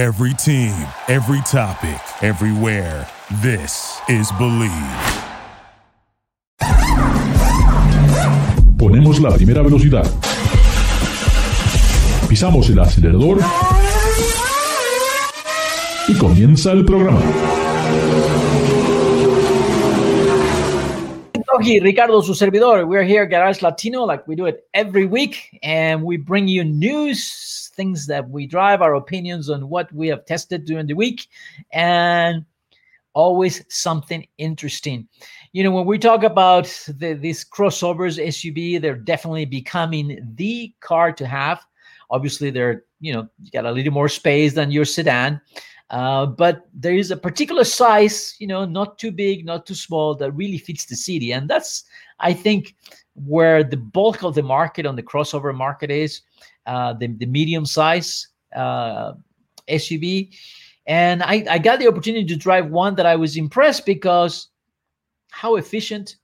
Every team, every topic, everywhere. This is Bleav. Ponemos la primera velocidad. Pisamos el acelerador. Y comienza el programa. Aquí, Ricardo, su servidor. We're here at Garage Latino, like we do it every week, and we bring you news, things that we drive, our opinions on what we have tested during the week, and always something interesting. You know, when we talk about the, these crossovers SUV, they're definitely becoming the car to have. Obviously, they're you know you got a little more space than your sedan. Uh, but there is a particular size, you know, not too big, not too small, that really fits the city. And that's, I think, where the bulk of the market on the crossover market is uh, the, the medium size uh, SUV. And I, I got the opportunity to drive one that I was impressed because how efficient,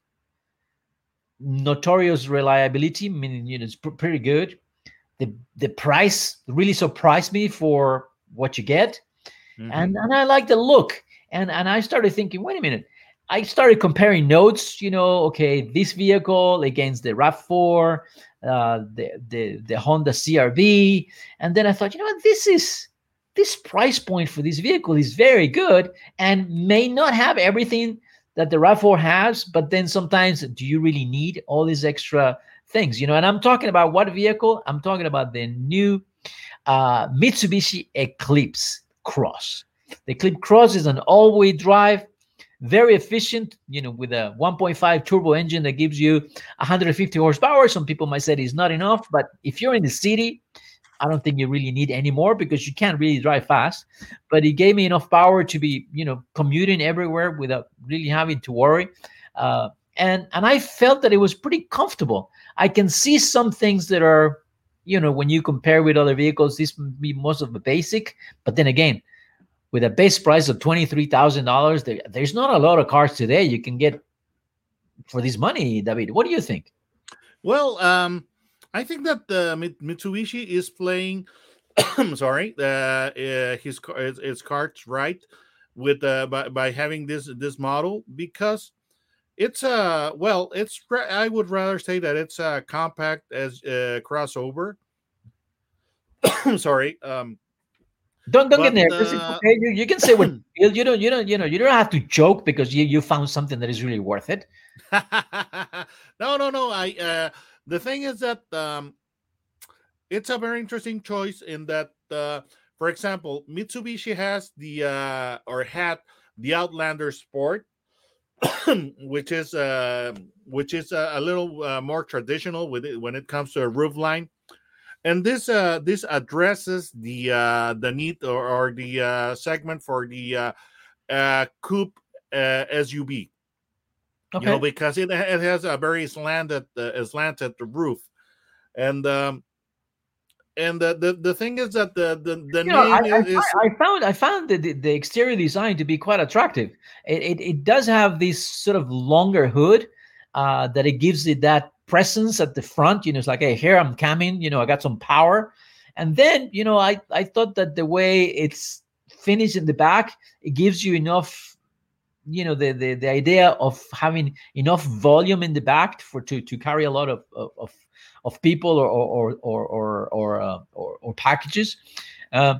notorious reliability, meaning you know, it's pr- pretty good. The, the price really surprised me for what you get Mm-hmm. And and I like the look. And and I started thinking, wait a minute. I started comparing notes, you know, okay, this vehicle against the RAV4, uh, the, the the Honda CRV, and then I thought, you know what, this is this price point for this vehicle is very good and may not have everything that the RAV4 has, but then sometimes do you really need all these extra things, you know? And I'm talking about what vehicle? I'm talking about the new uh, Mitsubishi Eclipse Cross. The Clip Cross is an all-wheel drive, very efficient, you know, with a 1.5 turbo engine that gives you 150 horsepower. Some people might say it's not enough, but if you're in the city, I don't think you really need any more because you can't really drive fast. But it gave me enough power to be, you know, commuting everywhere without really having to worry. Uh, and and I felt that it was pretty comfortable. I can see some things that are you know, when you compare with other vehicles, this would be most of the basic. But then again, with a base price of twenty-three thousand dollars, there, there's not a lot of cars today you can get for this money. David, what do you think? Well, um, I think that the Mitsubishi is playing. I'm sorry, uh, uh, his his, his cards right with uh, by by having this this model because it's a uh, well, it's I would rather say that it's a compact as a crossover. Sorry. Um don't don't but, get nervous. Uh, okay. you, you can say what you, you don't you don't you know you don't have to joke because you you found something that is really worth it. no no no. I uh the thing is that um it's a very interesting choice in that uh for example Mitsubishi has the uh or had the Outlander Sport which is uh, which is a, a little uh, more traditional with it when it comes to a roof line. And this uh, this addresses the uh, the need or, or the uh, segment for the uh, uh, coupe uh, SUV. Okay. You know, because it, it has a very slanted uh, slanted roof, and um, and the, the the thing is that the the, the name know, I, is, I, I, found I found the, the exterior design to be quite attractive. It, it, it does have this sort of longer hood uh, that it gives it that presence at the front. You know, it's like, hey, here I'm coming. You know, I got some power. And then you know, I I thought that the way it's finished in the back, it gives you enough. You know, the the, the idea of having enough volume in the back for to to carry a lot of, of, of of people or or or or or, uh, or, or, packages. Uh,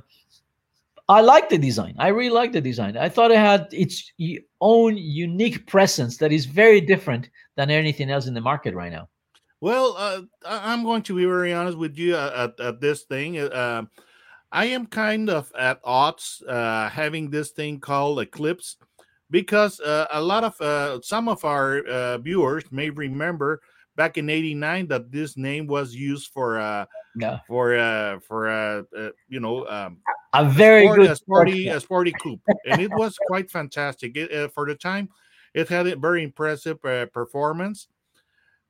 I like the design. I really like the design. I thought it had its own unique presence that is very different than anything else in the market right now. Well, uh, I'm going to be very honest with you at, at this thing. Uh, I am kind of at odds uh, having this thing called Eclipse because uh, a lot of uh, some of our uh, viewers may remember back in 89 that this name was used for uh yeah. for uh for uh, uh you know um a very a good sporty a sporty coupe and it was quite fantastic. It, uh, for the time it had a very impressive uh, performance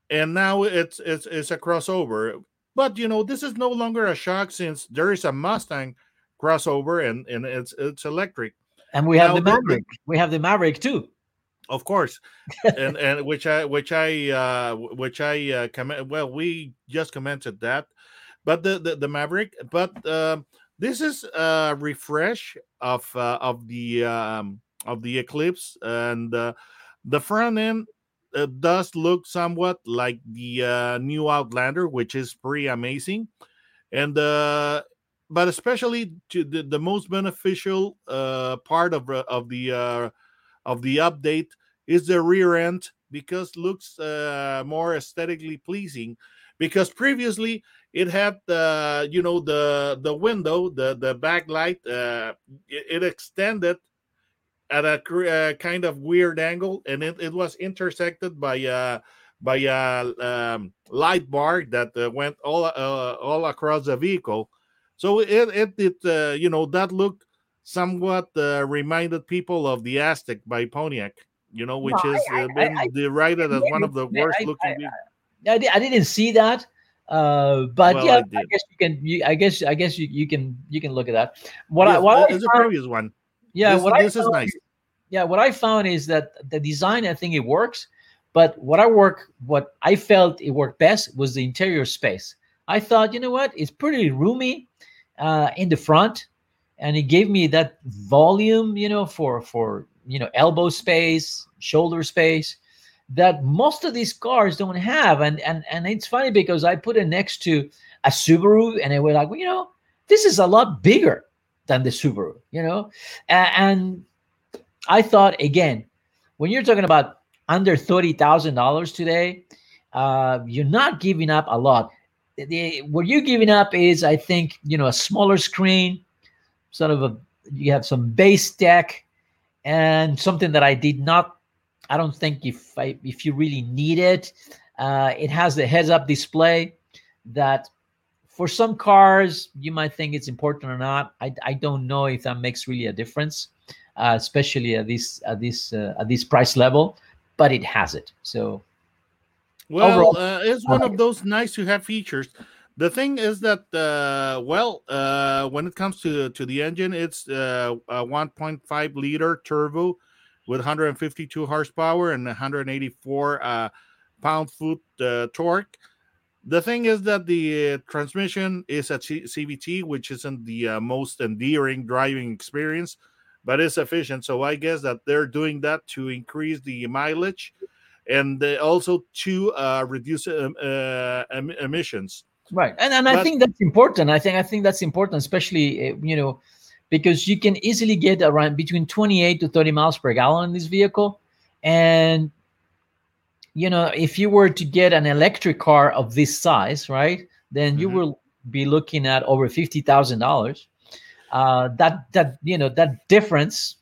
and now it's it's it's a crossover. But you know this is no longer a shock since there is a mustang crossover and and it's it's electric. And we have now, the maverick. We have the maverick too of course, and and which I which I uh, which I uh, comment. Well, we just commented that, but the the, the Maverick. But uh, this is a refresh of uh, of the um, of the Eclipse, and uh, the front end uh, does look somewhat like the uh, new Outlander, which is pretty amazing, and uh, but especially to the, the most beneficial uh, part of uh, of the uh, of the update is the rear end because looks uh, more aesthetically pleasing because previously it had the you know the the window the the backlight uh, it, it extended at a uh, kind of weird angle and it, it was intersected by uh by a um, light bar that uh, went all uh, all across the vehicle. So it it, it uh, you know that look somewhat uh, reminded people of the Aztek by pontiac you know which No, is uh, been I- derided as one of the worst I- looking I- I, I didn't see that, uh, but Well, yeah, I I, guess you can. You, I guess I guess you, you can you can look at that. What I Yes, I it's the previous one. Yeah, this, what I this is found nice. Yeah what i found is that the design i think it works but what i work what i felt it worked best was the interior space. I thought you know what? It's pretty roomy uh, in the front and it gave me that volume you know for for you know elbow space shoulder space that most of these cars don't have and and and it's funny because i put it next to a subaru and they were like well, you know this is a lot bigger than the subaru you know and I thought again, when you're talking about under thirty thousand dollars today, uh, you're not giving up a lot. The- what you're giving up is, I think, you know, a smaller screen, sort of a you have some base deck and something that I did not. I don't think if I if you really need it, uh, it has the heads-up display that. For some cars, you might think it's important or not. I, I don't know if that makes really a difference uh, especially at this at this uh, at this price level but it has it so Well, Overall, uh, it's one of those nice to have features. The thing is that, uh, well, uh, when it comes to to the engine, it's uh, a 1.5 liter turbo with 152 horsepower and 184 uh, pound foot uh, torque. The thing is that the transmission is a C- CVT, which isn't the uh, most endearing driving experience, but it's efficient. So I guess that they're doing that to increase the mileage and also to reduce um, em- emissions. Right. And, and i think that's important. I think i think that's important especially uh, you know because you can easily get around between 28 to 30 miles per gallon in this vehicle. And you know if you were to get an electric car of this size right then you Mhm. will be looking at over $50000 uh, that that you know that difference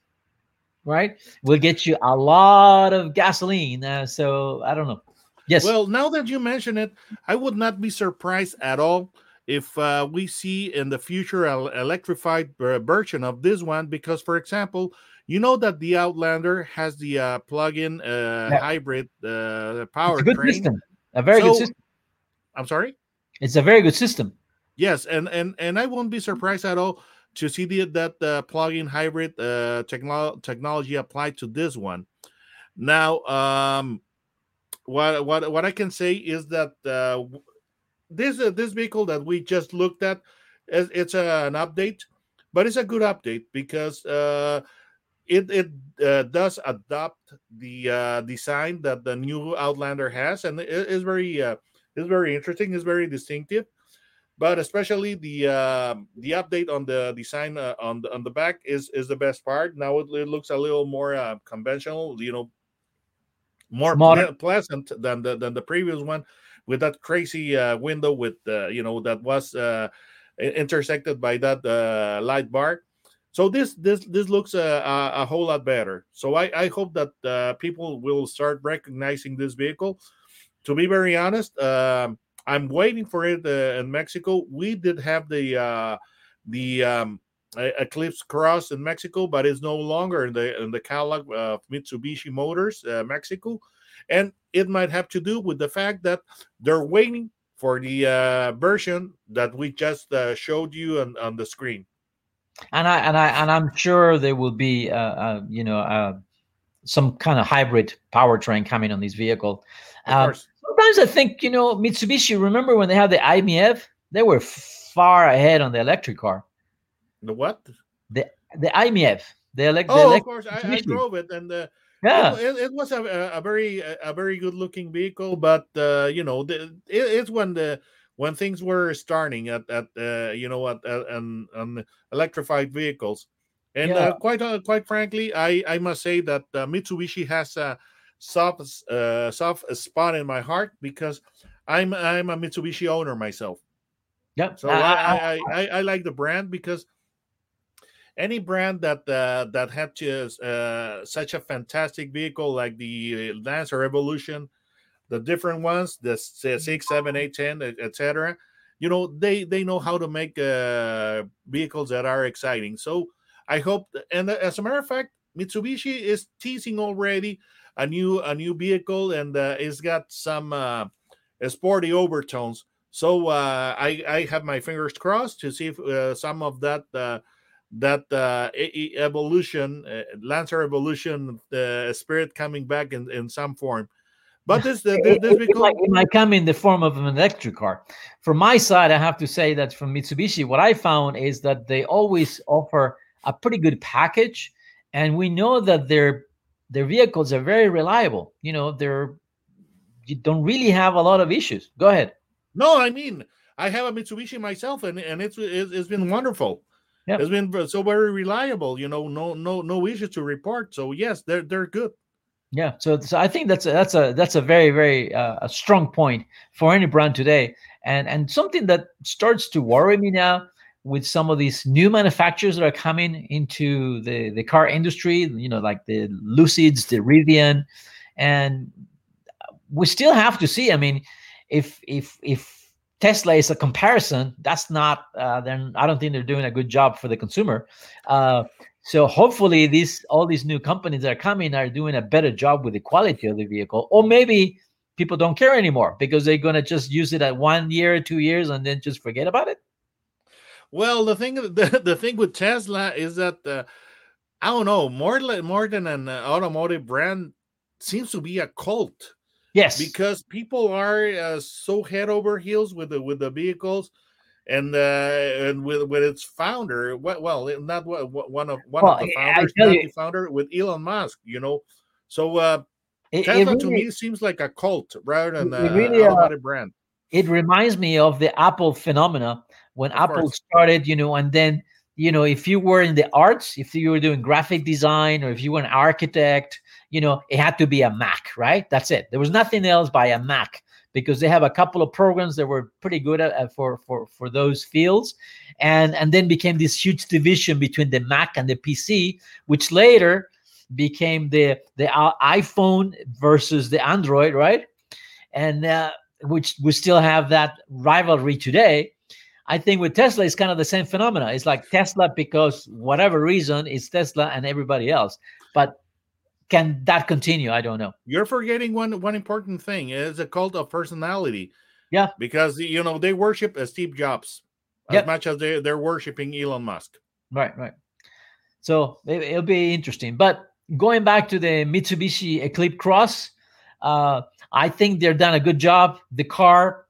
right will get you a lot of gasoline. Uh, so i don't know yes Well, now that you mention it, I would not be surprised at all if uh, we see in the future an electrified version of this one. Because, for example, you know that the Outlander has the uh, plug-in uh, Yeah. hybrid uh, it's a good powertrain. system a very good system I'm sorry. it's a very good system Yes, and and and I won't be surprised at all to see the, that uh, plug-in hybrid uh, technolo- technology applied to this one. Now, um, what what what I can say is that uh, this uh, this vehicle that we just looked at, is, it's a, an update, but it's a good update because uh, it it uh, does adopt the uh, design that the new Outlander has, and it is very uh, is very interesting. It's very distinctive but especially the uh, the update on the design on the on the back is is the best part. Now it, it looks a little more conventional, you know, more Modern. pleasant than the than the previous one with that crazy uh, window with uh, you know that was uh, intersected by that uh, light bar. So this this this looks a, a, whole lot better. So I I hope that uh, people will start recognizing this vehicle. To be very honest, um, I'm waiting for it uh, in Mexico. We did have the uh, the um, Eclipse Cross in Mexico, but it's no longer in the in the catalog of Mitsubishi Motors uh, Mexico, and it might have to do with the fact that they're waiting for the uh, version that we just uh, showed you on, on the screen. and i and i and i'm sure there will be you know uh some kind of hybrid powertrain coming on this vehicle Of Um, sometimes i think you know mitsubishi remember when they had the i-MiEV they were far ahead on the electric car The what? The the i-MiEV. The elect. Oh, the of course, I, I drove it, and uh, Yeah. it, it was a, a, very a very good looking vehicle, but uh, you know, the, it, it's when the when things were starting at at uh, you know at, at on, on electrified vehicles, and Yeah. uh, quite uh, quite frankly, I I must say that uh, Mitsubishi has a soft uh, soft spot in my heart because I'm I'm a Mitsubishi owner myself. Yeah. So I, I, I, I like the brand because any brand that uh, that had just uh, such a fantastic vehicle like the Lancer Evolution, the different ones, the uh, six, seven, eight, ten, etc. You know, they they know how to make uh, vehicles that are exciting. So I hope, and uh, as a matter of fact, Mitsubishi is teasing already a new a new vehicle, and uh, it's got some uh, sporty overtones. So uh, I I have my fingers crossed to see if uh, some of that uh, that uh, evolution uh, Lancer evolution uh, spirit coming back in, in some form. But this this, this it- it might, it might come in the form of an electric car. From my side, I have to say that from Mitsubishi, what I found is that they always offer a pretty good package, and we know that their their vehicles are very reliable. You know, they're you don't really have a lot of issues. Go ahead. no, I mean I have a Mitsubishi myself, and and it's it's, it's been wonderful. Yeah. It's been so very reliable. You know, no no no issues to report. So yes, they're they're good. Yeah, so so I think that's a, that's a that's a very very uh, a strong point for any brand today, and and something that starts to worry me now with some of these new manufacturers that are coming into the the car industry. You know, like the Lucids, the Rivian, and we still have to see. I mean, if if if Tesla is a comparison, that's not. Uh, then I don't think they're doing a good job for the consumer. Uh, so hopefully, these all these new companies that are coming are doing a better job with the quality of the vehicle, or maybe people don't care anymore because they're gonna just use it at one year, two years, and then just forget about it. Well, the thing the, the thing with Tesla is that uh, I don't know more more than an automotive brand seems to be a cult Yes, because people are uh, so head over heels with the with the vehicles and uh, and with with its founder. Well, well not one one of one Well, of the founders, not the founder with Elon Musk. You know, so uh, it, it Tesla to me seems like a cult rather than a really, uh, brand. it reminds me of the Apple phenomena when Of Apple course. started, you know, and then you know, if you were in the arts, if you were doing graphic design, or if you were an architect, you know, it had to be a Mac, right? That's it. There was nothing else by a Mac because they have a couple of programs that were pretty good at, for for for those fields, and and then became this huge division between the Mac and the PC, which later became the the iPhone versus the Android, right? And uh, which we still have that rivalry today. I think with Tesla, it's kind of the same phenomena. It's like Tesla because whatever reason, it's Tesla and everybody else. But can that continue? I don't know. You're forgetting one one important thing It's a cult of personality. Yeah. because you know they worship uh, Steve Jobs as Yep. much as they they're worshiping Elon Musk. Right, right. So it, it'll be interesting. But going back to the Mitsubishi Eclipse Cross, uh, I think they're done a good job. The car,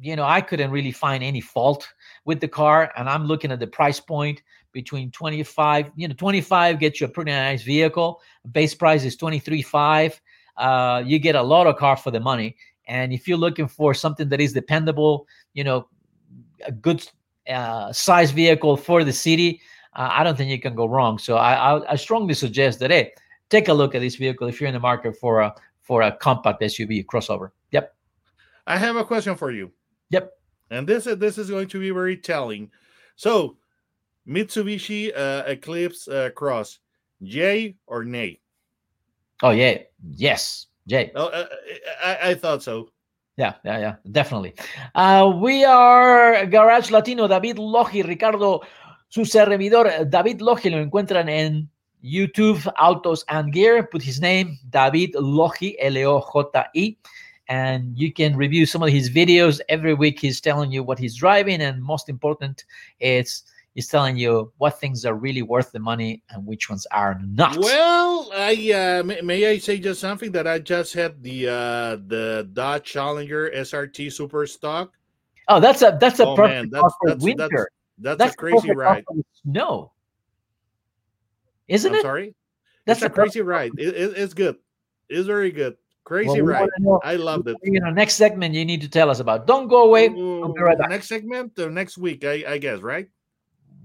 you know, I couldn't really find any fault with the car, and I'm looking at the price point between 25, you know, 25 gets you a pretty nice vehicle. Base price is 23.5. Uh, you get a lot of car for the money. And if you're looking for something that is dependable, you know, a good uh, size vehicle for the city, uh, I don't think you can go wrong. So I, I, I strongly suggest that hey, take a look at this vehicle if you're in the market for a for a compact SUV crossover. Yep, I have a question for you, yep. and this is this is going to be very telling. So, Mitsubishi uh, Eclipse uh, Cross, yay or nay? Oh yeah, yes, Jay. Oh, uh, I, I thought so. Yeah, yeah, yeah, definitely. Uh, we are Garage Latino, David Loji, Ricardo, su servidor, David Loji, lo encuentran en YouTube, Autos and Gear. Put his name, David Loji, L-O-J-I. And you can review some of his videos. Every week he's telling you what he's driving. And most important, it's he's telling you what things are really worth the money and which ones are not. Well, I uh, may, may I say just something that I just had the uh, the Dodge Challenger SRT Super Stock. oh, that's a that's a Oh, perfect man, that's- that's- that's- winter. That's, That's a crazy ride. No, isn't I'm it? sorry. That's That's a crazy ride. It, it- it's good. It's very good. Crazy Well, we ride. I loved it. You know, next segment you need to tell us about. Don't go away. Right. Next segment, the next week, I, I guess, right?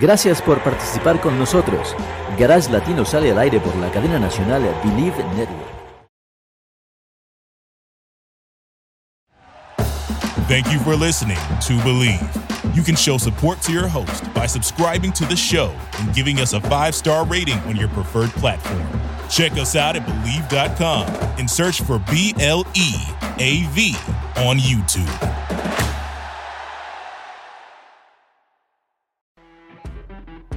Gracias por participar con nosotros. Garage Latino sale al aire por la cadena nacional Bleav Network. Thank you for listening to Bleav. You can show support to your host by subscribing to the show and giving us a five star rating on your preferred platform. Check us out at Bleav.com and search for B L E A V on YouTube.